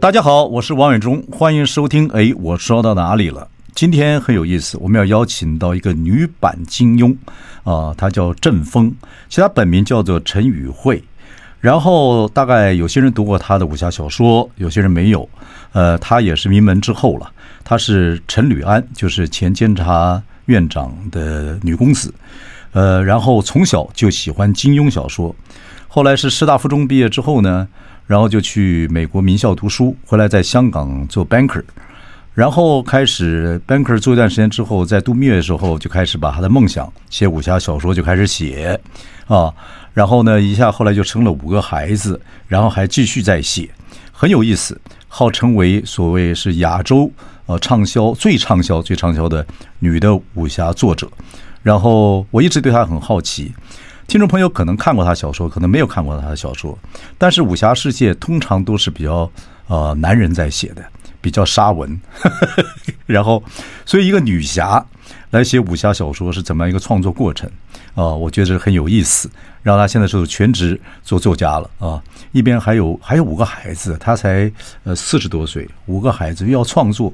大家好，我是王伟忠，欢迎收听。哎，我说到哪里了？今天很有意思，我们要邀请到一个女版金庸啊，她叫郑峰，其实她本名叫做陈宇慧。然后大概有些人读过她的武侠小说，有些人没有。呃，她也是名门之后了，她是陈履安，就是前监察院长的女公子。呃，然后从小就喜欢金庸小说，后来是师大附中毕业之后呢。然后就去美国名校读书，回来在香港做 banker，然后开始 banker 做一段时间之后，在度蜜月的时候就开始把他的梦想写武侠小说就开始写啊，然后呢一下后来就生了五个孩子，然后还继续在写，很有意思，号称为所谓是亚洲呃畅销最畅销最畅销的女的武侠作者，然后我一直对她很好奇。听众朋友可能看过他小说，可能没有看过他的小说，但是武侠世界通常都是比较呃男人在写的，比较沙文，然后所以一个女侠来写武侠小说是怎么样一个创作过程啊、我觉得很有意思。然后他现在是全职做作家了啊，一边还有还有五个孩子，他才呃四十多岁，五个孩子又要创作，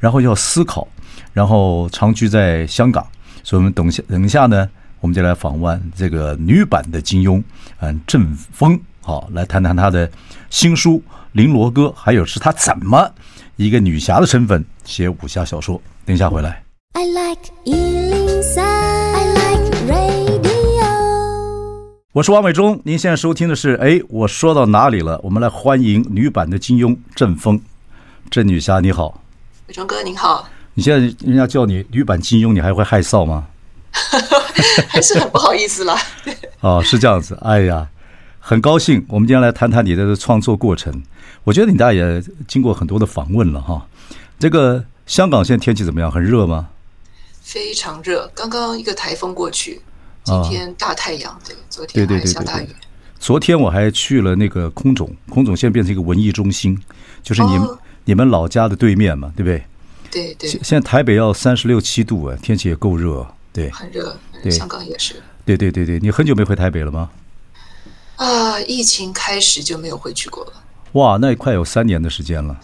然后要思考，然后长居在香港，所以我们等下等一下呢。我们就来访问这个女版的金庸，嗯，郑峰，好，来谈谈他的新书《绫罗歌》，还有是他怎么一个女侠的身份写武侠小说。等一下回来。I like 103, I like radio。我是王伟忠，您现在收听的是，哎，我说到哪里了？我们来欢迎女版的金庸郑峰，郑女侠你好，伟忠哥您好。你现在人家叫你女版金庸，你还会害臊吗？还是很不好意思了。哦，是这样子。哎呀，很高兴，我们今天来谈谈你的创作过程。我觉得你大概也经过很多的访问了哈。这个香港现在天气怎么样？很热吗？非常热，刚刚一个台风过去，今天大太阳。对，昨天还下大雨。昨天我还去了那个空总，空总现在变成一个文艺中心，就是你们、哦、你们老家的对面嘛，对不对？对对。现在台北要三十六七度啊，天气也够热。对，很热，对，香港也是。对对对对，你很久没回台北了吗？啊，疫情开始就没有回去过了。哇，那也快有三年的时间了。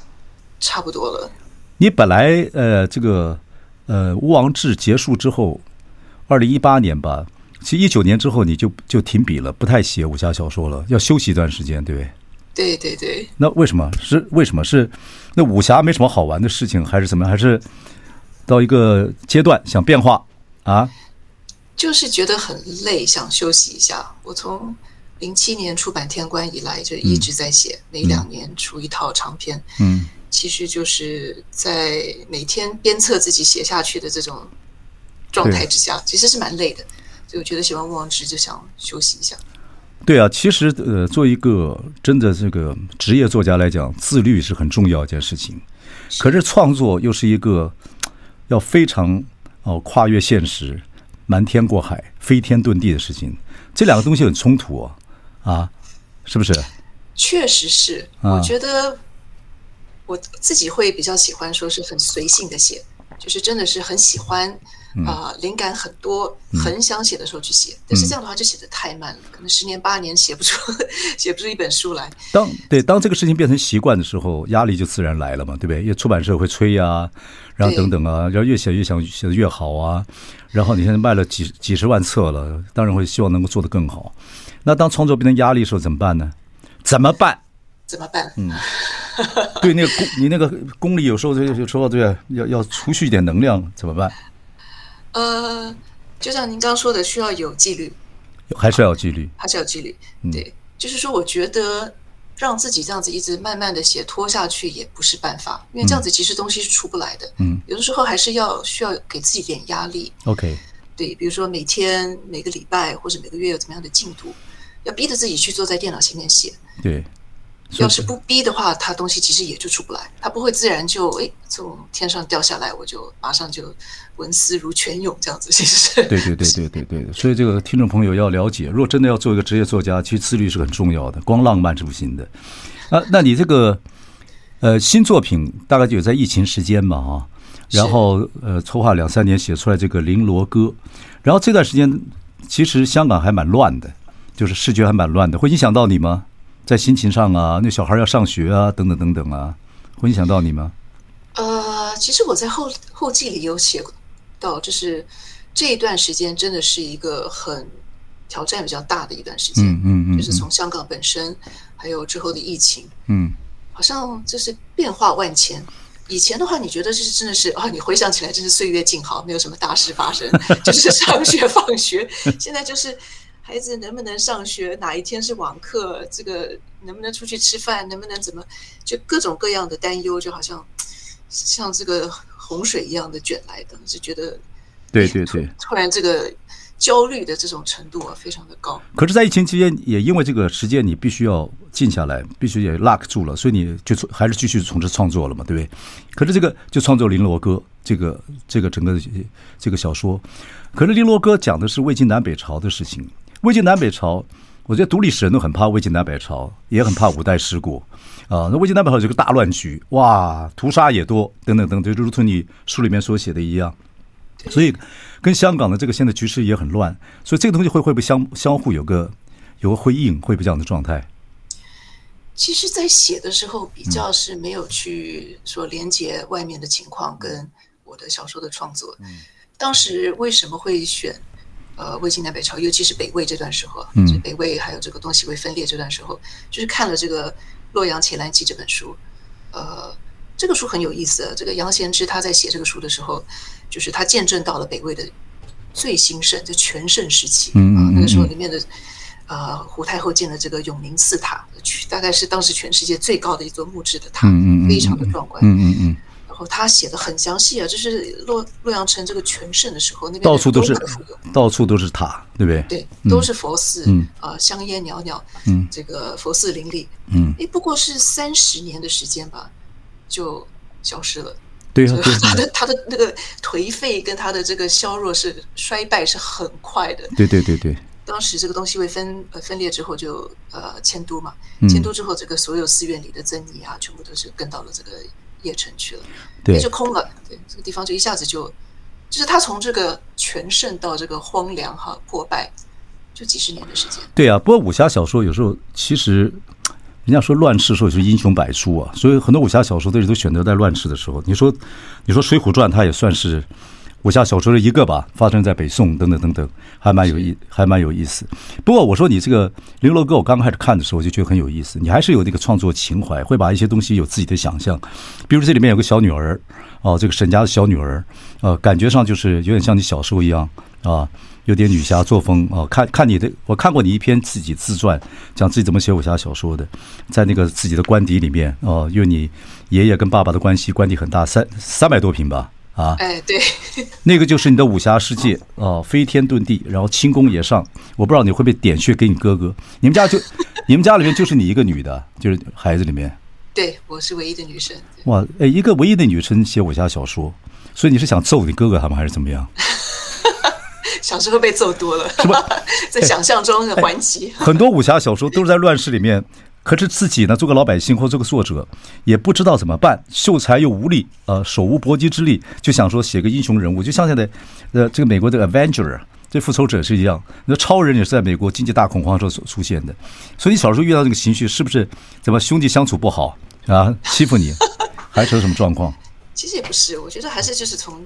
差不多了。你本来呃，这个呃，乌王志结束之后，二零一八年吧，其实一九年之后你就就停笔了，不太写武侠小说了，要休息一段时间，对不对？对对对。那为什么？是为什么？是那武侠没什么好玩的事情，还是怎么样？还是到一个阶段想变化？啊，就是觉得很累，想休息一下。我从零七年出版《天官》以来，就一直在写，嗯、每两年出一套长篇。嗯，其实就是在每天鞭策自己写下去的这种状态之下，其实是蛮累的。所以我觉得写完《乌王之》就想休息一下。对啊，其实呃，做一个真的这个职业作家来讲，自律是很重要一件事情。可是创作又是一个要非常。哦，跨越现实，瞒天过海，飞天遁地的事情，这两个东西很冲突哦，啊，是不是？确实是，我觉得我自己会比较喜欢说是很随性的写，就是真的是很喜欢。啊，灵感很多，很想写的时候去写，但是这样的话就写的太慢了，可能十年八年写不出，写不出一本书来。当对当这个事情变成习惯的时候，压力就自然来了嘛，对不对？因为出版社会催呀，然后等等啊，然后越写越想写的越好啊，然后你现在卖了几几十万册了，当然会希望能够做得更好。那当创作变成压力的时候怎么办呢？怎么办？怎么办？嗯，对，那个功你那个功力有时候就就说对，要要储蓄一点能量，怎么办？呃，就像您刚刚说的，需要有纪律，还是要有纪律，还是要有纪律。对，嗯、就是说，我觉得让自己这样子一直慢慢的写拖下去也不是办法，因为这样子其实东西是出不来的。嗯，有的时候还是要需要给自己点压力。OK，对，比如说每天、每个礼拜或者每个月有怎么样的进度，要逼着自己去坐在电脑前面写。对，要是不逼的话，他东西其实也就出不来，他不会自然就哎从天上掉下来，我就马上就文思如泉涌这样子。其实是对对对对对对，所以这个听众朋友要了解，如果真的要做一个职业作家，其实自律是很重要的，光浪漫是不行的。啊，那你这个呃新作品大概就有在疫情时间嘛啊，然后呃筹划两三年写出来这个《绫罗歌》，然后这段时间其实香港还蛮乱的，就是视觉还蛮乱的，会影响到你吗？在心情上啊，那小孩要上学啊，等等等等啊，会影响到你吗？呃，其实我在后后记里有写到，就是这一段时间真的是一个很挑战比较大的一段时间，嗯嗯嗯，就是从香港本身，还有之后的疫情，嗯，好像就是变化万千。以前的话，你觉得这是真的是啊，你回想起来真是岁月静好，没有什么大事发生，就是上学放学。现在就是。孩子能不能上学？哪一天是网课？这个能不能出去吃饭？能不能怎么？就各种各样的担忧，就好像像这个洪水一样的卷来的，就觉得对对对，突然这个焦虑的这种程度啊，非常的高。可是，在疫情期间，也因为这个时间，你必须要静下来，必须也 lock 住了，所以你就还是继续从事创作了嘛，对不对？可是这个就创作《綾罗歌》这个这个整个这个小说，可是《綾罗歌》讲的是魏晋南北朝的事情。魏晋南北朝，我觉得读历史人都很怕魏晋南北朝，也很怕五代十国啊。那魏晋南北朝是个大乱局，哇，屠杀也多，等等等等，就如同你书里面所写的一样。所以，跟香港的这个现在局势也很乱，所以这个东西会会不会相相互有个有个回应，会不会这样的状态？其实，在写的时候比较是没有去说连接外面的情况跟我的小说的创作。当时为什么会选？呃，魏晋南北朝，尤其是北魏这段时候，嗯，北魏还有这个东西魏分裂这段时候，就是看了这个《洛阳伽蓝记》这本书，呃，这个书很有意思。这个杨贤之他在写这个书的时候，就是他见证到了北魏的最兴盛，就全盛时期。嗯，嗯，嗯，那个时候里面的呃，胡太后建的这个永宁寺塔，大概是当时全世界最高的一座木质的塔，嗯嗯，非常的壮观。嗯嗯嗯。他写的很详细啊，就是洛洛阳城这个全盛的时候，那边到处都是到处都是塔，对不对？对，都是佛寺，嗯啊，香烟袅袅，嗯，这个佛寺林立，嗯，哎，不过是三十年的时间吧，就消失了。对啊，他的他的那个颓废跟他的这个削弱是衰败是很快的。对对对对。当时这个东西会分呃分裂之后就呃迁都嘛，迁都之后这个所有寺院里的僧尼啊，全部都是跟到了这个。邺城去了，对，就空了。对，这个地方就一下子就，就是他从这个全盛到这个荒凉哈破败，就几十年的时间。对啊，不过武侠小说有时候其实，人家说乱世的时候是英雄百出啊，所以很多武侠小说都是都选择在乱世的时候。你说，你说《水浒传》它也算是。武侠小说的一个吧，发生在北宋等等等等，还蛮有意，还蛮有意思。不过我说你这个《綾罗歌》，我刚开始看的时候我就觉得很有意思。你还是有那个创作情怀，会把一些东西有自己的想象。比如这里面有个小女儿，哦，这个沈家的小女儿，呃，感觉上就是有点像你小时候一样啊，有点女侠作风啊。看看你的，我看过你一篇自己自传，讲自己怎么写武侠小说的，在那个自己的官邸里面哦，因为你爷爷跟爸爸的关系，官邸很大，三三百多平吧。啊，哎，对，那个就是你的武侠世界啊，飞天遁地，然后轻功也上。我不知道你会不会点穴给你哥哥？你们家就，你们家里面就是你一个女的，就是孩子里面。对，我是唯一的女生。哇，哎，一个唯一的女生写武侠小说，所以你是想揍你哥哥他们还是怎么样？小时候被揍多了，是吧？在想象中的传奇。很多武侠小说都是在乱世里面。可是自己呢，做个老百姓或做个作者，也不知道怎么办，秀才又无力，呃，手无搏鸡之力，就想说写个英雄人物，就像现在，呃，这个美国的 Avenger，这复仇者是一样，那超人也是在美国经济大恐慌时候所出现的。所以你小时候遇到这个情绪，是不是怎么兄弟相处不好啊，欺负你，还是有什么状况？其实也不是，我觉得还是就是从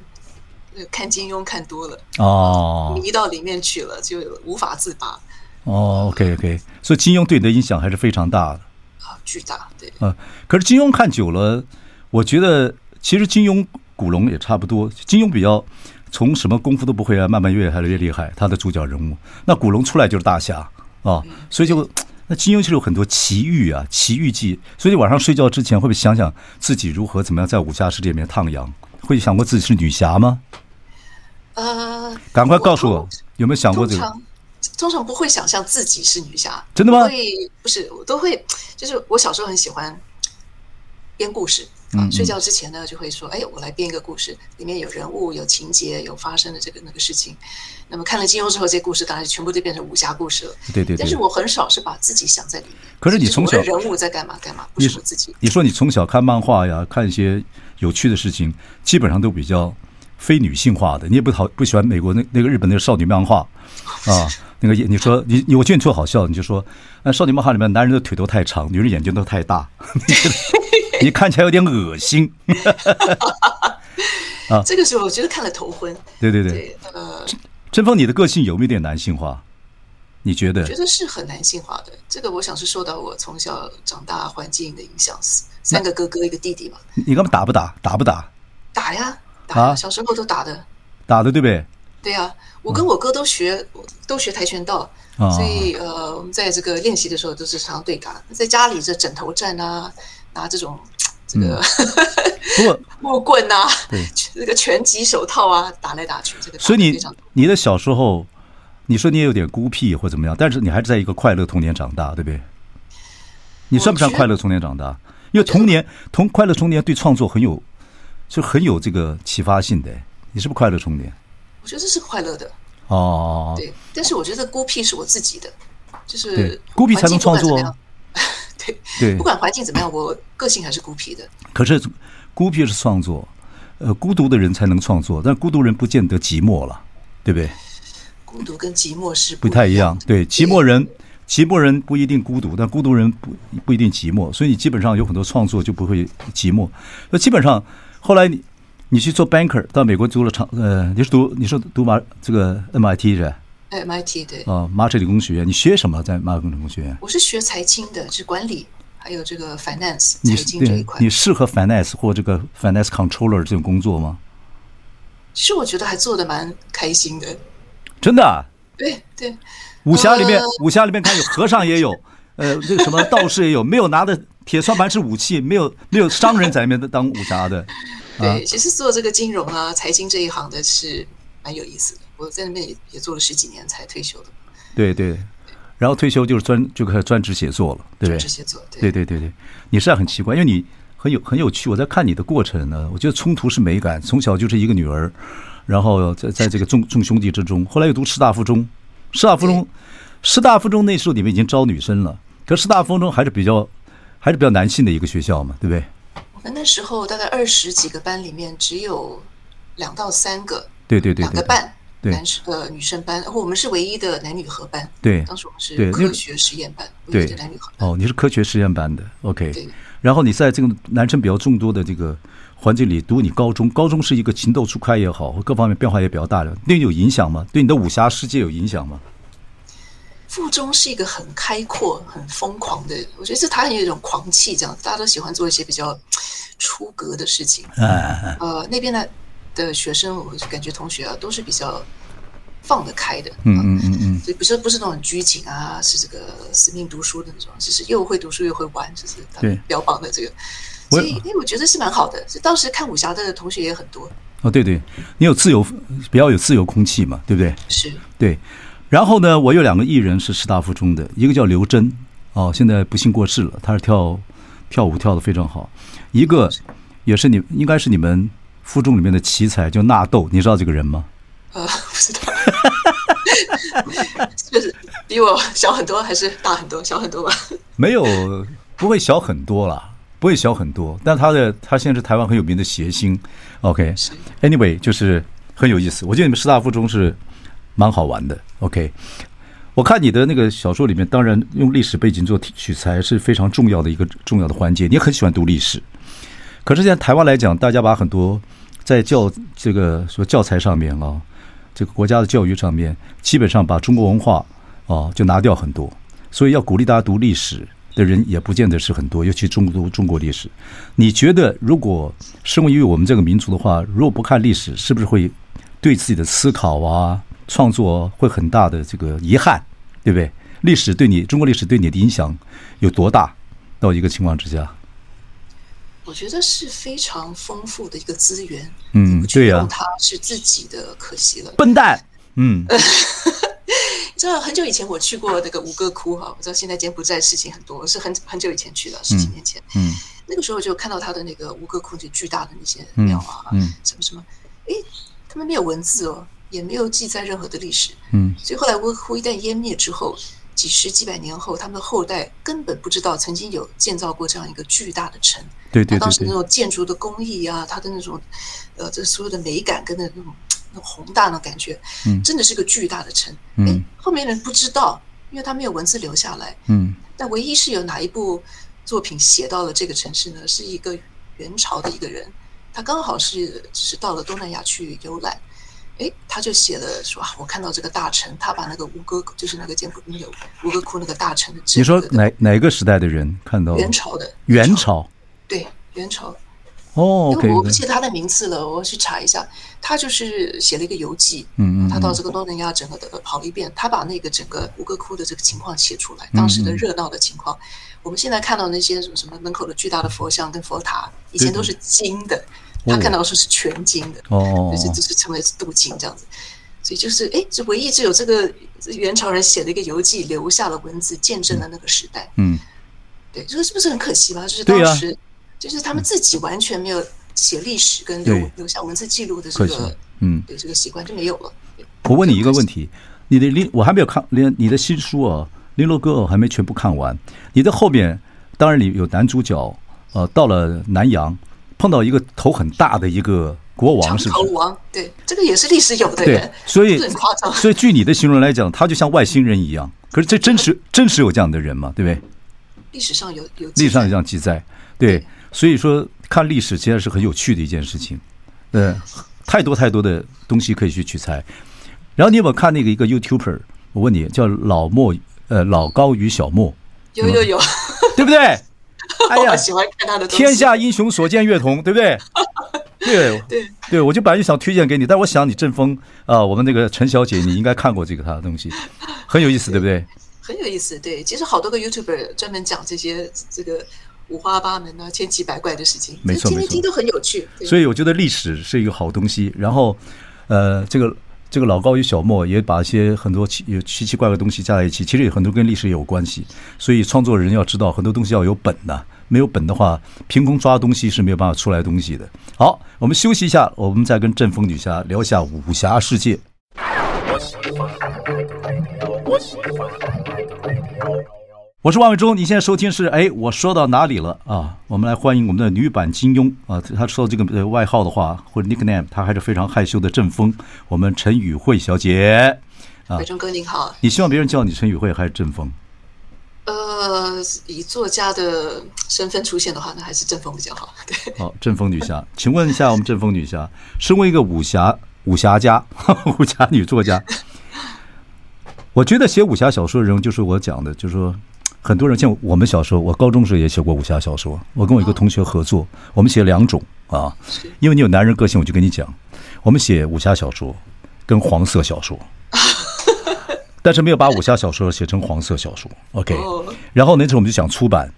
看金庸看多了哦，迷到里面去了，就无法自拔。哦，OK，OK，所以金庸对你的影响还是非常大的啊，巨大，对。啊，可是金庸看久了，我觉得其实金庸、古龙也差不多。金庸比较从什么功夫都不会啊，慢慢越来越厉害。他的主角人物，那古龙出来就是大侠啊，所以就那金庸其实有很多奇遇啊，奇遇记。所以晚上睡觉之前会不会想想自己如何怎么样在武侠世界里面徜徉？会想过自己是女侠吗？呃，赶快告诉我，有没有想过这个？通常不会想象自己是女侠。真的吗？会不是，我都会，就是我小时候很喜欢编故事。啊，睡觉之前呢，就会说：“哎，我来编一个故事，里面有人物、有情节、有发生的这个那个事情。”那么看了金庸之后，这些故事当然全部都变成武侠故事了。对对对。但是我很少是把自己想在里面。可是你从小人物在干嘛干嘛，不是我自己。你说你从小看漫画呀，看一些有趣的事情，基本上都比较非女性化的。你也不讨不喜欢美国那那个日本那个少女漫画 啊，那个你说你你我觉得你特好笑，你就说，那少女漫画里面男人的腿都太长，女人眼睛都太大。你看起来有点恶心，啊！这个时候我觉得看了头昏。对对对，对呃，振锋，你的个性有没有点男性化？你觉得？我觉得是很男性化的。这个我想是受到我从小长大环境的影响，三个哥哥一个弟弟嘛。你干嘛打不打？打不打？打呀，打呀，小时候都打的。打的对不对？对呀，我跟我哥都学都学跆拳道，所以呃，我们在这个练习的时候都是常常对打，在家里这枕头战啊。拿这种这个、嗯、木棍啊，对，这个拳击手套啊，打来打去，这个所以你你的小时候，你说你也有点孤僻或怎么样，但是你还是在一个快乐童年长大，对不对？你算不算快乐童年长大？因为童年童快乐童年对创作很有，就很有这个启发性的。你是不是快乐充电？我觉得这是快乐的哦。对，但是我觉得孤僻是我自己的，就是孤僻才能创作。对，不管环境怎么样，我个性还是孤僻的。可是，孤僻是创作，呃，孤独的人才能创作，但孤独人不见得寂寞了，对不对？孤独跟寂寞是不太一样。对，寂寞人，寂寞人不一定孤独，但孤独人不不一定寂寞。所以你基本上有很多创作就不会寂寞。那基本上后来你你去做 banker，到美国读了长，呃，你是读你是读马这个 MIT 是吧？MIT 对哦，麻省理工学院，你学什么在麻省理工学院？我是学财经的，是管理，还有这个 finance 财经这一块。你适合 finance 或这个 finance controller 这种工作吗？其实我觉得还做的蛮开心的。真的啊？对对。武侠里面，呃、武侠里面看有和尚也有，呃，这个什么道士也有，没有拿的铁算盘是武器，没有没有商人在里面当武侠的。对，啊、其实做这个金融啊、财经这一行的是蛮有意思的。我在那边也也做了十几年才退休的，对对，然后退休就是专就开始专职写作了，对不对？专职写作，对对对对对。你实在很奇怪，因为你很有很有趣。我在看你的过程呢，我觉得冲突是美感。从小就是一个女儿，然后在 在这个众众兄弟之中，后来又读师大附中，师大附中，师大附中那时候你们已经招女生了，可师大附中还是比较还是比较男性的一个学校嘛，对不对？我们那时候大概二十几个班里面只有两到三个，对对对，两个半。男生呃女生班，然后我们是唯一的男女合班。对，当时我们是科学实验班，对，男女合班。哦，你是科学实验班的，OK。对。然后你在这个男生比较众多的这个环境里读你高中，高中是一个情窦初开也好，各方面变化也比较大的，对你有影响吗？对你的武侠世界有影响吗？附中是一个很开阔、很疯狂的，我觉得是他很有一种狂气，这样大家都喜欢做一些比较出格的事情。哎。呃，那边的的学生，我感觉同学啊，都是比较。放得开的，嗯嗯嗯嗯，所以不是不是那种拘谨啊，是这个死命读书的那种，就是又会读书又会玩，就是他标榜的这个。所以，哎我觉得是蛮好的。就当时看武侠的同学也很多。哦，对对，你有自由，比较有自由空气嘛，对不对？是。对。然后呢，我有两个艺人是师大附中的，一个叫刘真，哦，现在不幸过世了。他是跳跳舞跳的非常好，一个也是你应该是你们附中里面的奇才，叫纳豆，你知道这个人吗？呃，不知道，就是比我小很多，还是大很多？小很多吧？没有，不会小很多啦，不会小很多。但他的他现在是台湾很有名的谐星。OK，Anyway，就是很有意思。我觉得你们师大附中是蛮好玩的。OK，我看你的那个小说里面，当然用历史背景做取材是非常重要的一个重要的环节。你很喜欢读历史，可是现在台湾来讲，大家把很多在教这个说教材上面啊。这个国家的教育上面，基本上把中国文化啊就拿掉很多，所以要鼓励大家读历史的人也不见得是很多，尤其中读中国历史。你觉得，如果身为我们这个民族的话，如果不看历史，是不是会对自己的思考啊、创作会很大的这个遗憾，对不对？历史对你，中国历史对你的影响有多大？到一个情况之下。我觉得是非常丰富的一个资源，嗯，对呀，它是自己的，可惜了，笨蛋，嗯，知道很久以前我去过那个吴哥窟哈，我知道现在柬埔寨事情很多，是很很久以前去的，十几年前。嗯，嗯那个时候就看到他的那个吴哥窟就巨大的那些庙啊，嗯，嗯什么什么，哎，他们没有文字哦，也没有记载任何的历史。嗯，所以后来吴哥窟一旦湮灭之后，几十几百年后，他们的后代根本不知道曾经有建造过这样一个巨大的城。对对对，对，当时那种建筑的工艺啊，它的那种，呃，这所有的美感跟那种。那宏大的感觉，嗯，真的是个巨大的城。嗯，哎，后面人不知道，因为他没有文字留下来。嗯，但唯一是有哪一部作品写到了这个城市呢？是一个元朝的一个人，他刚好是只是到了东南亚去游览，哎，他就写了说啊，我看到这个大臣，他把那个吴哥就是那个建那个吴哥窟那个大臣的。你说哪哪个时代的人看到？元朝的。元朝。对，元朝。哦，因为我不记得他的名字了，我要去查一下。他就是写了一个游记，嗯，他到这个东南亚整个的跑了一遍，他把那个整个吴哥窟的这个情况写出来，当时的热闹的情况。我们现在看到那些什么什么门口的巨大的佛像跟佛塔，以前都是金的，他看到的时候是全金的，哦，就是就是称为镀金这样子。所以就是哎，这唯一只有这个元朝人写的一个游记留下了文字，见证了那个时代。嗯，对，这个是不是很可惜吧？就是当时。就是他们自己完全没有写历史跟留留下文字记录的这个，嗯，对这个习惯就没有了。我问你一个问题，你的林我还没有看连你的新书啊，《林罗哥》还没全部看完。你的后面当然里有男主角，呃，到了南洋碰到一个头很大的一个国王，是不是？长头王，对，这个也是历史有的人，所以很夸张。所以据你的形容来讲，他就像外星人一样。可是这真实真实有这样的人吗？对不对？历史上有有历史上有这样记载，对。所以说，看历史其实是很有趣的一件事情，呃，太多太多的东西可以去取材。然后你有没有看那个一个 YouTuber？我问你，叫老莫，呃，老高与小莫，有有有，对不对？哎呀，喜欢看他的。天下英雄所见略同，对不对？对对对，我就本来就想推荐给你，但我想你阵风啊，我们那个陈小姐，你应该看过这个他的东西，很有意思，对不对？很有意思，对。其实好多个 YouTuber 专门讲这些这个。五花八门啊，千奇百怪的事情，没错，听听都很有趣。所以我觉得历史是一个好东西。然后，呃，这个这个老高与小莫也把一些很多奇有奇奇怪怪的东西加在一起，其实有很多跟历史也有关系。所以创作人要知道很多东西要有本的，没有本的话，凭空抓东西是没有办法出来东西的。好，我们休息一下，我们再跟阵风女侠聊一下武侠世界。我喜欢，我喜欢是万伟忠，你现在收听是哎，我说到哪里了啊？我们来欢迎我们的女版金庸啊，她说这个外号的话或者 nickname，她还是非常害羞的阵风。我们陈宇慧小姐啊，伟忠哥您好。你希望别人叫你陈宇慧还是阵风？呃，以作家的身份出现的话，那还是阵风比较好。对，好，阵风女侠，请问一下，我们阵风女侠，身为一个武侠武侠家，武侠女作家，我觉得写武侠小说的人就是我讲的，就是说。很多人像我们小时候，我高中时候也写过武侠小说。我跟我一个同学合作，我们写两种啊，因为你有男人个性，我就跟你讲，我们写武侠小说跟黄色小说，但是没有把武侠小说写成黄色小说。OK，然后那时候我们就想出版，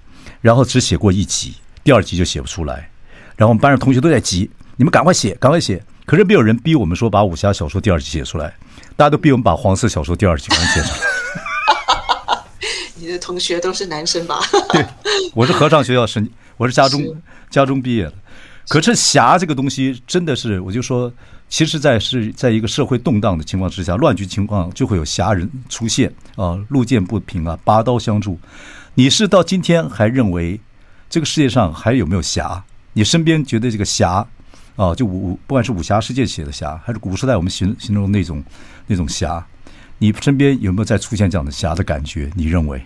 然后只写过一集，第二集就写不出来，然后我们班上同学都在急，你们赶快写，赶快写，可是没有人逼我们说把武侠小说第二集写出来，大家都逼我们把黄色小说第二集赶快写出来。同学都是男生吧？对，我是合唱学校是，我是家中家中毕业的。可是侠这个东西真的是，我就说，其实，在是在一个社会动荡的情况之下，乱局情况就会有侠人出现啊，路见不平啊，拔刀相助。你是到今天还认为这个世界上还有没有侠？你身边觉得这个侠啊，就武不管是武侠世界写的侠，还是古时代我们形形容那种那种侠，你身边有没有再出现这样的侠的感觉？你认为？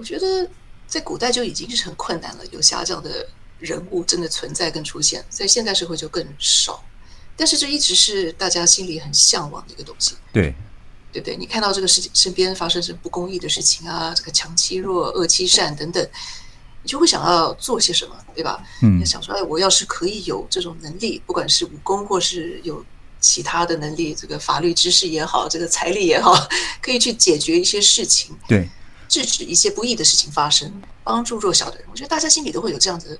我觉得在古代就已经是很困难了，有侠这样的人物真的存在跟出现，在现代社会就更少。但是这一直是大家心里很向往的一个东西。对，对不对？你看到这个世界身边发生什么不公义的事情啊，这个强欺弱、恶欺善等等，你就会想要做些什么，对吧？嗯，想说，哎，我要是可以有这种能力，不管是武功或是有其他的能力，这个法律知识也好，这个财力也好，可以去解决一些事情。对。制止一些不义的事情发生，帮助弱小的人，我觉得大家心里都会有这样子的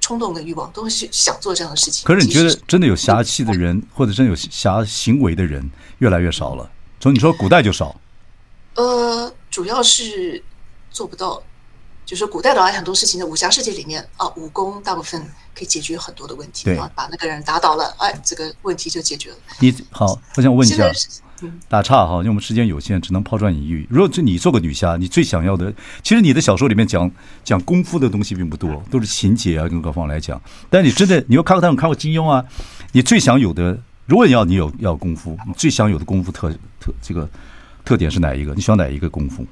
冲动跟欲望，都会去想做这样的事情。可是你觉得真的有侠气的人，或者真的有侠行为的人越来越少了？从你说古代就少，呃，主要是做不到。就是古代的话很多事情的武侠世界里面啊，武功大部分可以解决很多的问题，对，把那个人打倒了，哎，这个问题就解决了。你好，我想问一下，打岔哈，因为我们时间有限，只能抛砖引玉。如果就你做个女侠，你最想要的，其实你的小说里面讲讲功夫的东西并不多，都是情节啊，跟各方来讲。但你真的，你又看过他们看过金庸啊，你最想有的，如果你要你有要功夫，你最想有的功夫特特这个特点是哪一个？你喜欢哪一个功夫？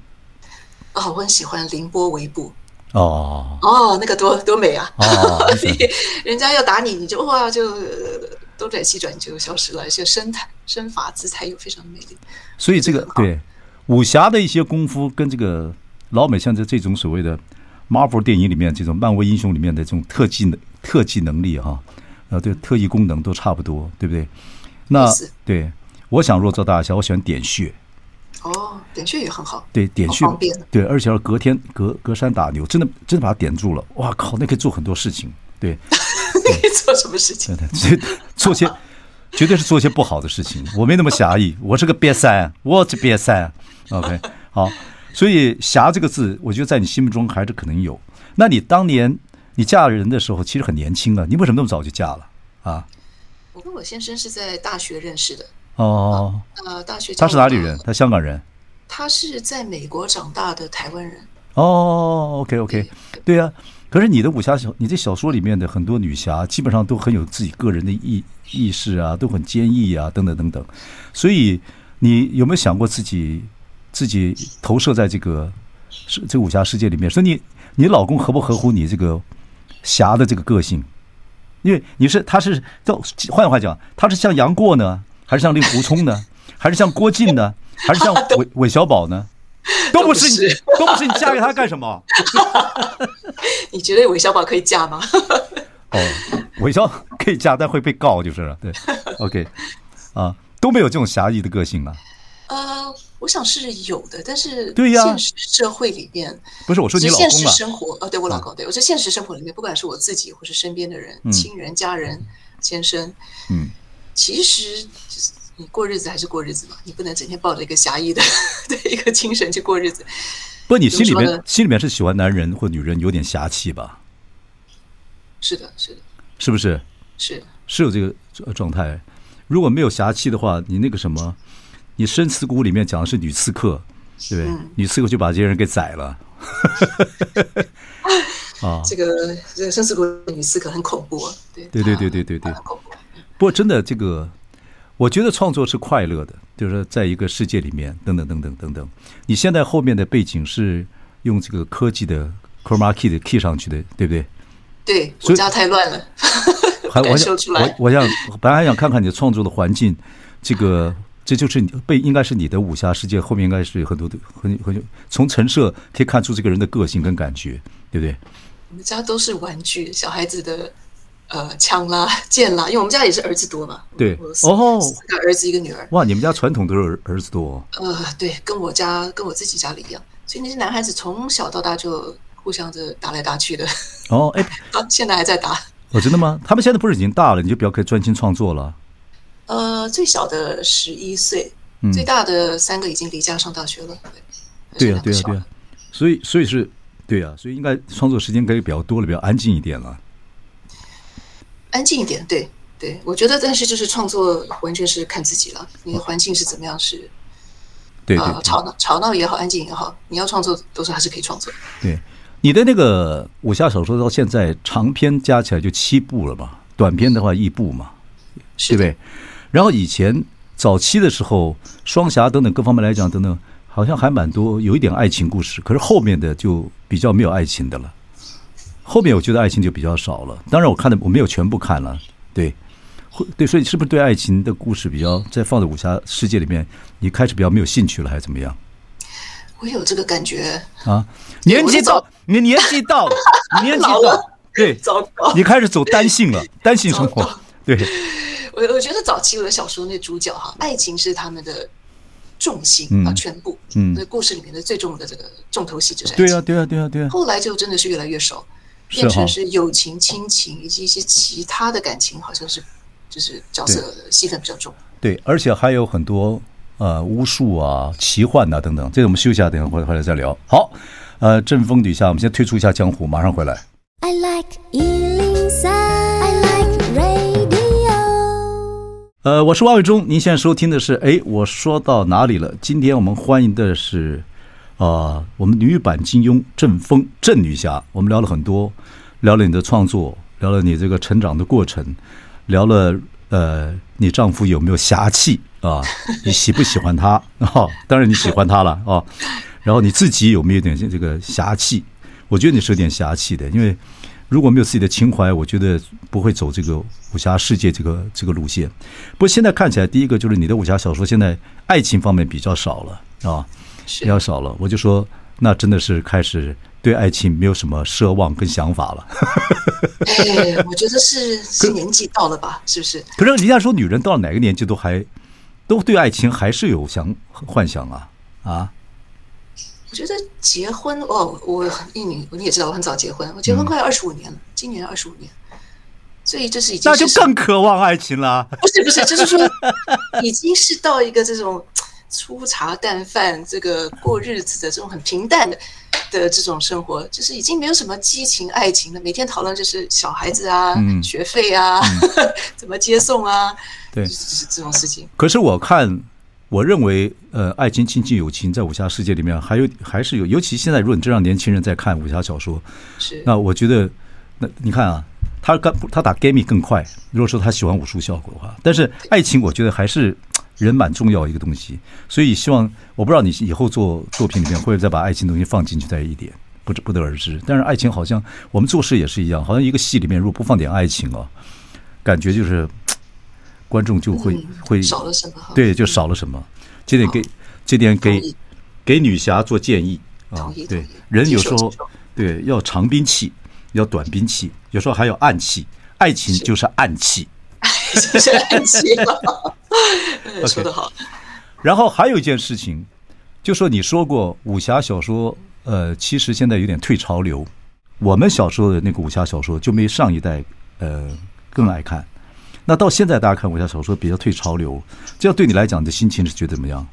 哦，我很喜欢凌波微步。哦哦，那个多多美啊！哦，人家要打你，你就哇就东转西转就消失了，而且身态身法姿态又非常美丽。所以这个对武侠的一些功夫，跟这个老美像在这种所谓的 Marvel 电影里面这种漫威英雄里面的这种特技能特技能力哈，呃，对特异功能都差不多，对不对？那对，我想若做大侠，我喜欢点穴。哦，点穴也很好，对，点穴对，而且要隔天隔隔山打牛，真的真的把它点住了，哇靠，那可以做很多事情，对，做什么事情？对，做些绝对是做些不好的事情，我没那么狭义，我是个瘪三，我是瘪三，OK，好，所以侠这个字，我觉得在你心目中还是可能有。那你当年你嫁人的时候，其实很年轻啊，你为什么那么早就嫁了啊？我跟我先生是在大学认识的。哦，呃，大学他是哪里人？他香港人。他是在美国长大的台湾人。哦，OK OK，对啊。可是你的武侠小，你这小说里面的很多女侠，基本上都很有自己个人的意意识啊，都很坚毅啊，等等等等。所以你有没有想过自己自己投射在这个是这武侠世界里面？说你你老公合不合乎你这个侠的这个个性？因为你是他是，叫换句话讲，他是像杨过呢？还是像令狐冲呢？还是像郭靖呢？还是像韦韦小宝呢？都不是你，都不是你嫁给他干什么？你觉得韦小宝可以嫁吗？哦，韦小可以嫁，但会被告就是了。对，OK，啊，都没有这种侠义的个性啊。呃，我想是有的，但是对呀，现实社会里面不是我说你老公现实生活，呃，对我老公，对我在现实生活里面，不管是我自己或是身边的人、亲人、家人、先生，嗯。其实就是你过日子还是过日子嘛，你不能整天抱着一个侠义的 的一个精神去过日子。不，你心里面心里面是喜欢男人或女人有点侠气吧？是的，是的，是不是？是是有这个状态。如果没有侠气的话，你那个什么，你生死簿里面讲的是女刺客，对不对？嗯、女刺客就把这些人给宰了。啊，这个这个生死簿女刺客很恐怖啊！对对对对对对对，很恐怖。不过，真的，这个我觉得创作是快乐的，就是说，在一个世界里面，等等等等等等。你现在后面的背景是用这个科技的 chroma key 的 key 上去的，对不对？对，我家太乱了，还我想我我想本来还想看看你的创作的环境，这个这就是你被应该是你的武侠世界，后面应该是有很多的很很从陈设可以看出这个人的个性跟感觉，对不对？我们家都是玩具，小孩子的。呃，枪啦，剑啦，因为我们家也是儿子多嘛。对，哦，四个儿子一个女儿。哇，你们家传统都是儿子多。呃，对，跟我家跟我自己家里一样，所以那些男孩子从小到大就互相的打来打去的。哦，哎，啊，现在还在打。哦，真的吗？他们现在不是已经大了，你就比较可以专心创作了。呃，最小的十一岁，最大的三个已经离家上大学了。对呀，对呀，对呀。所以，所以是，对呀，所以应该创作时间可以比较多了，比较安静一点了。安静一点，对对，我觉得，但是就是创作完全是看自己了。你的环境是怎么样？是，对啊，吵闹吵闹也好，安静也好，你要创作，都是还是可以创作。对，你的那个武侠小说到现在长篇加起来就七部了吧？短篇的话一部嘛，对不对？然后以前早期的时候，双侠等等各方面来讲等等，好像还蛮多，有一点爱情故事。可是后面的就比较没有爱情的了。后面我觉得爱情就比较少了，当然我看的我没有全部看了，对，会对，所以是不是对爱情的故事比较在放在武侠世界里面，你开始比较没有兴趣了，还是怎么样？我有这个感觉。啊，年纪到，你年纪到 了，你年纪到了，对，糟糕，你开始走单性了，单性生活，对。我我觉得早期我的小说那主角哈，爱情是他们的重心啊，全部，嗯，那故事里面的最重的这个重头戏就是爱情，对啊，对啊，对啊，对啊。后来就真的是越来越少。变成是友情、亲情以及一些其他的感情，好像是就是角色戏份比较重。对，而且还有很多呃巫术啊、奇幻啊等等。这个我们休息一下，等一下回回来再聊。好，呃，阵风底下，我们先退出一下江湖，马上回来。I like 103, I like radio。呃，我是王伟忠，您现在收听的是哎，我说到哪里了？今天我们欢迎的是啊、呃，我们女版金庸郑风郑女侠。我们聊了很多，聊了你的创作，聊了你这个成长的过程，聊了呃，你丈夫有没有侠气啊？你喜不喜欢他 啊、哦？当然你喜欢他了啊、哦。然后你自己有没有点这个侠气？我觉得你是有点侠气的，因为。如果没有自己的情怀，我觉得不会走这个武侠世界这个这个路线。不过现在看起来，第一个就是你的武侠小说现在爱情方面比较少了啊，比较少了。我就说，那真的是开始对爱情没有什么奢望跟想法了。哎，我觉得是是年纪到了吧，是不是？可是人家说，女人到了哪个年纪都还都对爱情还是有想幻想啊啊。我觉得结婚哦，我一你你也知道，我很早结婚，我结婚快二十五年了，嗯、今年二十五年，所以这是已经是那就更渴望爱情了。不是不是，就是说已经是到一个这种粗茶淡饭、这个过日子的这种很平淡的的这种生活，就是已经没有什么激情爱情了。每天讨论就是小孩子啊、嗯、学费啊、嗯、怎么接送啊，对，就是这种事情。可是我看。我认为，呃，爱情、亲情、友情，在武侠世界里面还有还是有，尤其现在，如果你真让年轻人在看武侠小说，是那我觉得，那你看啊，他刚他打 game 更快。如果说他喜欢武术效果的话，但是爱情，我觉得还是人蛮重要一个东西。所以希望，我不知道你以后做作品里面会不会再把爱情东西放进去再一点，不不得而知。但是爱情好像我们做事也是一样，好像一个戏里面如果不放点爱情啊，感觉就是。观众就会会少了什么？对，就少了什么。这点给这点给给女侠做建议啊。对，人有时候对要长兵器，要短兵器，有时候还有暗器。爱情就是暗器，就是暗器。说得好。然后还有一件事情，就说你说过武侠小说，呃，其实现在有点退潮流。我们小时候的那个武侠小说就没上一代呃更爱看。那到现在，大家看武侠小说比较退潮流，这样对你来讲，你的心情是觉得怎么样？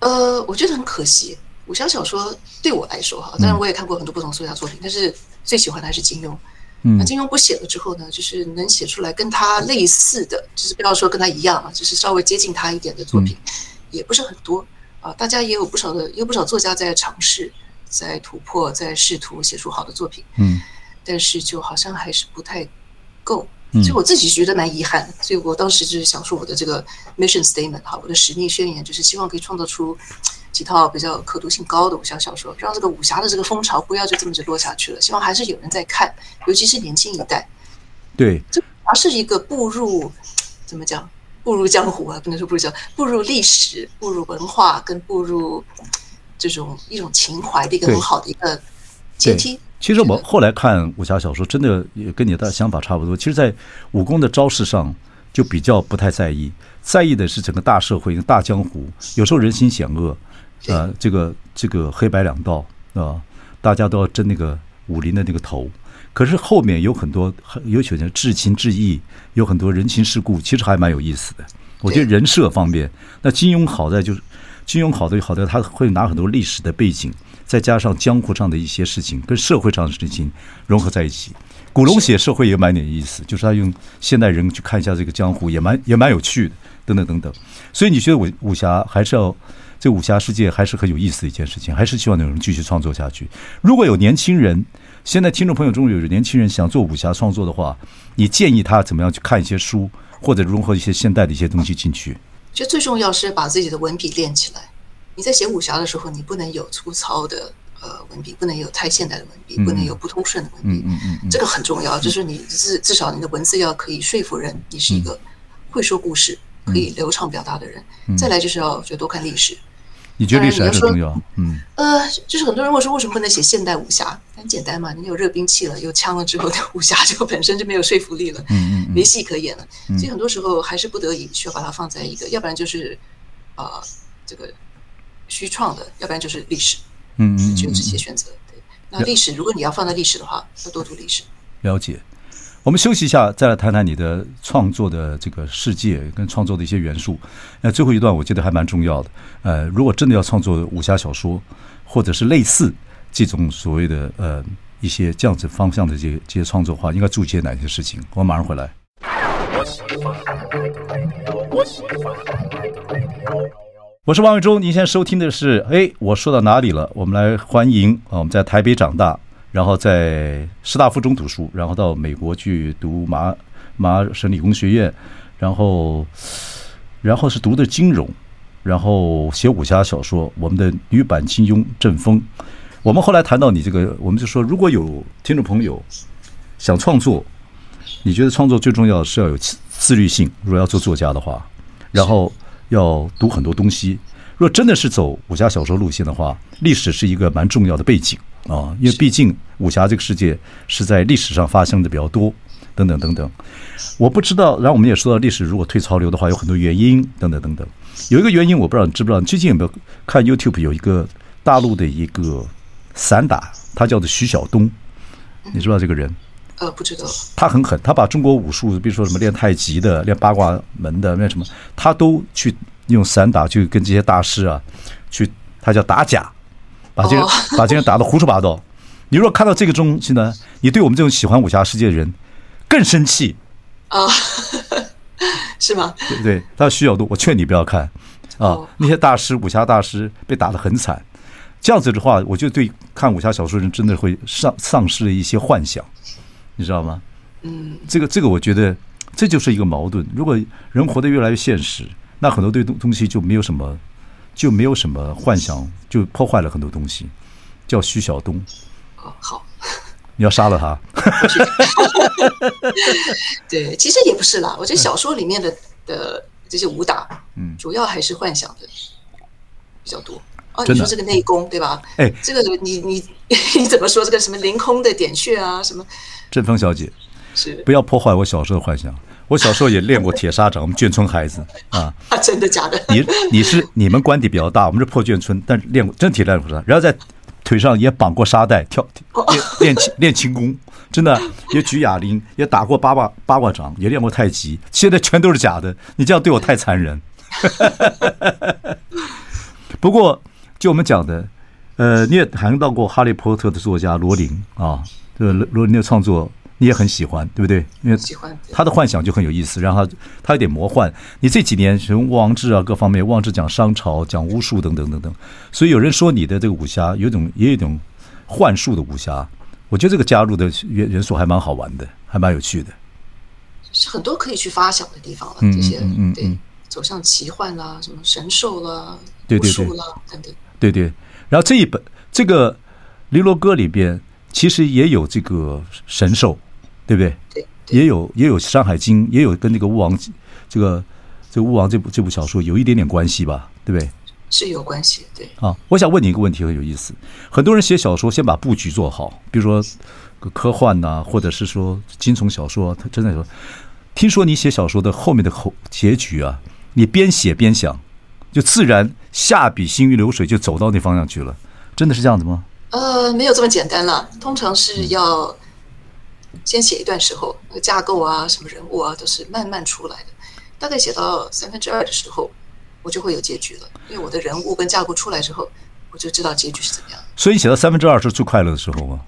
呃，我觉得很可惜。武侠小说对我来说哈，当然我也看过很多不同作家作品，嗯、但是最喜欢的还是金庸。嗯，那金庸不写了之后呢，就是能写出来跟他类似的，就是不要说跟他一样啊，就是稍微接近他一点的作品，嗯、也不是很多啊。大家也有不少的，也有不少作家在尝试，在突破，在试图写出好的作品。嗯，但是就好像还是不太够。所以我自己觉得蛮遗憾的，所以我当时就是想说我的这个 mission statement 哈，我的使命宣言就是希望可以创造出几套比较可读性高的武侠小说，让这个武侠的这个风潮不要就这么就落下去了。希望还是有人在看，尤其是年轻一代。对，这而是一个步入怎么讲？步入江湖啊，不能说步入江湖，步入历史、步入文化跟步入这种一种情怀的一个很好的一个阶梯。其实我后来看武侠小说，真的也跟你的想法差不多。其实，在武功的招式上，就比较不太在意，在意的是整个大社会、大江湖。有时候人心险恶，呃，这个这个黑白两道啊，大家都要争那个武林的那个头。可是后面有很多，有些人至情至义，有很多人情世故，其实还蛮有意思的。我觉得人设方面，那金庸好在就是金庸好在好在他会拿很多历史的背景。再加上江湖上的一些事情跟社会上的事情融合在一起，古龙写社会也蛮点意思，就是他用现代人去看一下这个江湖，也蛮也蛮有趣的，等等等等。所以你觉得武武侠还是要这武侠世界还是很有意思的一件事情，还是希望有人继续创作下去。如果有年轻人，现在听众朋友中有年轻人想做武侠创作的话，你建议他怎么样去看一些书，或者融合一些现代的一些东西进去？其实最重要是把自己的文笔练起来。你在写武侠的时候，你不能有粗糙的呃文笔，不能有太现代的文笔，不能有不通顺的文笔，嗯嗯嗯，这个很重要。就是你至至少你的文字要可以说服人，你是一个会说故事、可以流畅表达的人。再来就是要就多看历史。你觉得历史重要？嗯，呃，就是很多人会说，为什么不能写现代武侠？很简单嘛，你有热兵器了，有枪了之后，的武侠就本身就没有说服力了，嗯嗯，没戏可演了。所以很多时候还是不得已需要把它放在一个，要不然就是呃这个。虚创的，要不然就是历史，嗯，就这些选择。对，那历史如果你要放在历史的话，要多读历史。了解，我们休息一下，再来谈谈你的创作的这个世界跟创作的一些元素。那最后一段我觉得还蛮重要的。呃，如果真的要创作武侠小说，或者是类似这种所谓的呃一些这样子方向的这些这些创作的话，应该注意些哪些事情？我马上回来。我我是王伟忠，您现在收听的是哎，我说到哪里了？我们来欢迎啊，我们在台北长大。然后在师大附中读书，然后到美国去读麻麻省理工学院，然后然后是读的金融，然后写武侠小说。我们的女版金庸郑风，我们后来谈到你这个，我们就说，如果有听众朋友想创作，你觉得创作最重要的是要有自律性。如果要做作家的话，然后要读很多东西。如果真的是走武侠小说路线的话，历史是一个蛮重要的背景。啊，因为毕竟武侠这个世界是在历史上发生的比较多，等等等等。我不知道，然后我们也说到历史，如果退潮流的话，有很多原因，等等等等。有一个原因，我不知道你知不知道？最近有没有看 YouTube 有一个大陆的一个散打，他叫做徐晓东，你知道这个人？呃，不知道。他很狠，他把中国武术，比如说什么练太极的、练八卦门的、练什么，他都去用散打去跟这些大师啊，去他叫打假。把这个 把这人打得胡说八道，你如果看到这个东西呢，你对我们这种喜欢武侠世界的人更生气啊？是吗？对不对？他说徐晓东，我劝你不要看啊！那些大师武侠大师被打得很惨，这样子的话，我就对看武侠小说人真的会丧丧失了一些幻想，你知道吗？嗯，这个这个，我觉得这就是一个矛盾。如果人活得越来越现实，那很多对东东西就没有什么。就没有什么幻想，就破坏了很多东西。叫徐晓东。哦，好。你要杀了他？对，其实也不是啦。我觉得小说里面的的这些武打，嗯，主要还是幻想的比较多。哦，你说这个内功对吧？哎，这个你你 你怎么说这个什么凌空的点穴啊？什么？振峰小姐，是不要破坏我小时候的幻想。我小时候也练过铁砂掌，我们眷村孩子 啊，啊，真的假的？你你是你们官邸比较大，我们是破眷村，但是练过真铁练过啥？然后在腿上也绑过沙袋，跳练练练轻功，真的也举哑铃，也打过八卦八卦掌，也练过太极，现在全都是假的。你这样对我太残忍。不过就我们讲的，呃，你也谈到过哈利波特的作家罗琳啊，这个罗琳的创作。你也很喜欢，对不对？因为喜欢他的幻想就很有意思，然后他他有点魔幻。你这几年从王志啊各方面，王志讲商朝，讲巫术等等等等，所以有人说你的这个武侠有种也有一种幻术的武侠。我觉得这个加入的元元素还蛮好玩的，还蛮有趣的。是很多可以去发想的地方了，这些嗯嗯对，走向奇幻啦，什么神兽啦，对对对啦等等。对对，然后这一本这个《尼罗歌》里边其实也有这个神兽。对不对？对，对，也有也有《山海经》，也有跟那个巫王，这个这个巫王这部这部小说有一点点关系吧？对不对？是有关系，对。啊，我想问你一个问题，很有意思。很多人写小说，先把布局做好，比如说科幻呐、啊，或者是说惊悚小说。他真的说，听说你写小说的后面的后结局啊，你边写边想，就自然下笔行云流水，就走到那方向去了。真的是这样子吗？呃，没有这么简单了，通常是要。嗯先写一段时候，那个架构啊，什么人物啊，都是慢慢出来的。大概写到三分之二的时候，我就会有结局了。因为我的人物跟架构出来之后，我就知道结局是怎么样。所以写到三分之二是最快乐的时候吗？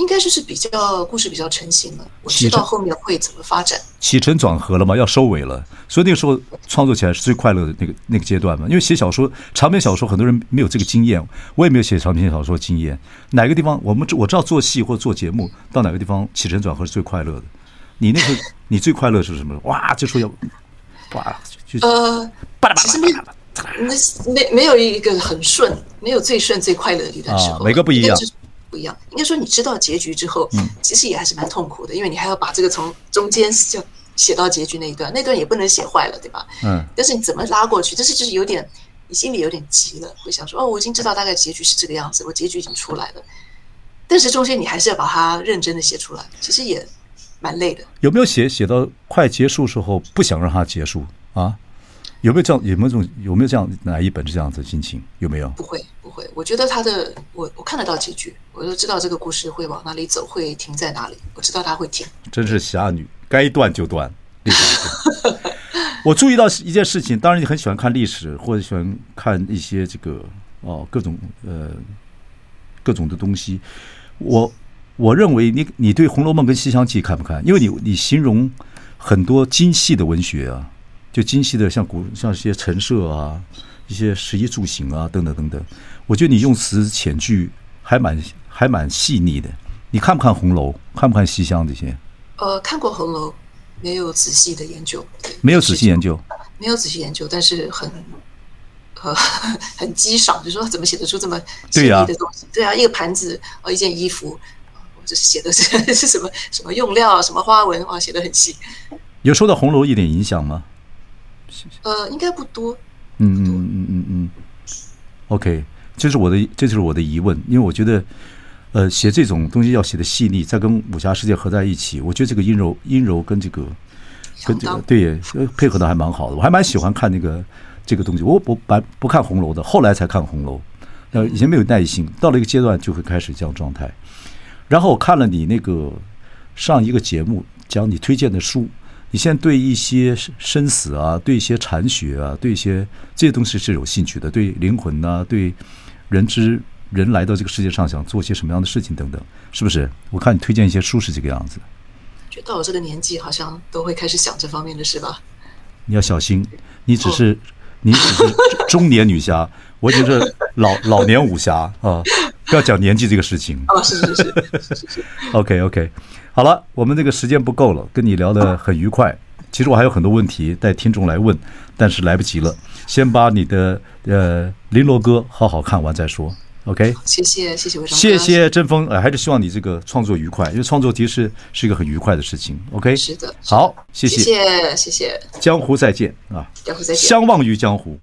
应该就是比较故事比较成型了，我知道后面会怎么发展，起承转合了嘛，要收尾了，所以那个时候创作起来是最快乐的那个那个阶段嘛。因为写小说长篇小说，很多人没有这个经验，我也没有写长篇小说经验。哪个地方我们我知道做戏或做节目到哪个地方起承转合是最快乐的？你那个你最快乐是什么？哇，就说要哇，就呃，其实没有，没没没有一个很顺，没有最顺最快乐的一段时候，每个不一样。不一样，应该说你知道结局之后，其实也还是蛮痛苦的，因为你还要把这个从中间就写到结局那一段，那段也不能写坏了，对吧？嗯。但是你怎么拉过去？就是就是有点，你心里有点急了，会想说哦，我已经知道大概结局是这个样子，我结局已经出来了，但是中间你还是要把它认真的写出来，其实也蛮累的。有没有写写到快结束时候不想让它结束啊？有没有这样？有没有这种？有没有这样哪一本是这样子的心情？有没有？不会，不会。我觉得他的，我我看得到结局，我就知道这个故事会往哪里走，会停在哪里。我知道他会停。真是侠女，该断就断。我注意到一件事情，当然你很喜欢看历史，或者喜欢看一些这个哦各种呃各种的东西。我我认为你你对《红楼梦》跟《西厢记》看不看？因为你你形容很多精细的文学啊。就精细的像古像一些陈设啊，一些食衣住行啊等等等等，我觉得你用词遣句还蛮还蛮细腻的。你看不看红楼？看不看西厢这些？呃，看过红楼，没有仔细的研究。没有仔细研究。没有仔细研究，但是很呃 很激赏，就说怎么写得出这么细腻的东西？对啊，对啊，一个盘子哦，一件衣服，这写的是 是什么什么用料，什么花纹啊，写的很细。有受到红楼一点影响吗？呃，应该不多。嗯嗯嗯嗯嗯。OK，这是我的，这就是我的疑问，因为我觉得，呃，写这种东西要写的细腻，再跟武侠世界合在一起，我觉得这个阴柔阴柔跟这个跟这个对配合的还蛮好的，我还蛮喜欢看那个这个东西。我不不不看红楼的，后来才看红楼。呃，以前没有耐心，到了一个阶段就会开始这样状态。然后我看了你那个上一个节目讲你推荐的书。你现在对一些生死啊，对一些禅学啊，对一些这些东西是有兴趣的，对灵魂呐，对人之人来到这个世界上想做些什么样的事情等等，是不是？我看你推荐一些书是这个样子。觉得到我这个年纪，好像都会开始想这方面的事吧？你要小心，你只是你只是中年女侠，我已经是老老年武侠啊！不要讲年纪这个事情。哦，是是是是是是。OK OK。好了，我们这个时间不够了，跟你聊得很愉快。其实我还有很多问题带听众来问，但是来不及了。先把你的呃《林罗歌》好好看完再说。OK，谢谢谢谢，谢谢振峰，呃，还是希望你这个创作愉快，因为创作其实是是一个很愉快的事情。OK，是的，好，谢谢谢谢谢谢，江湖再见啊，江湖再见，相忘于江湖。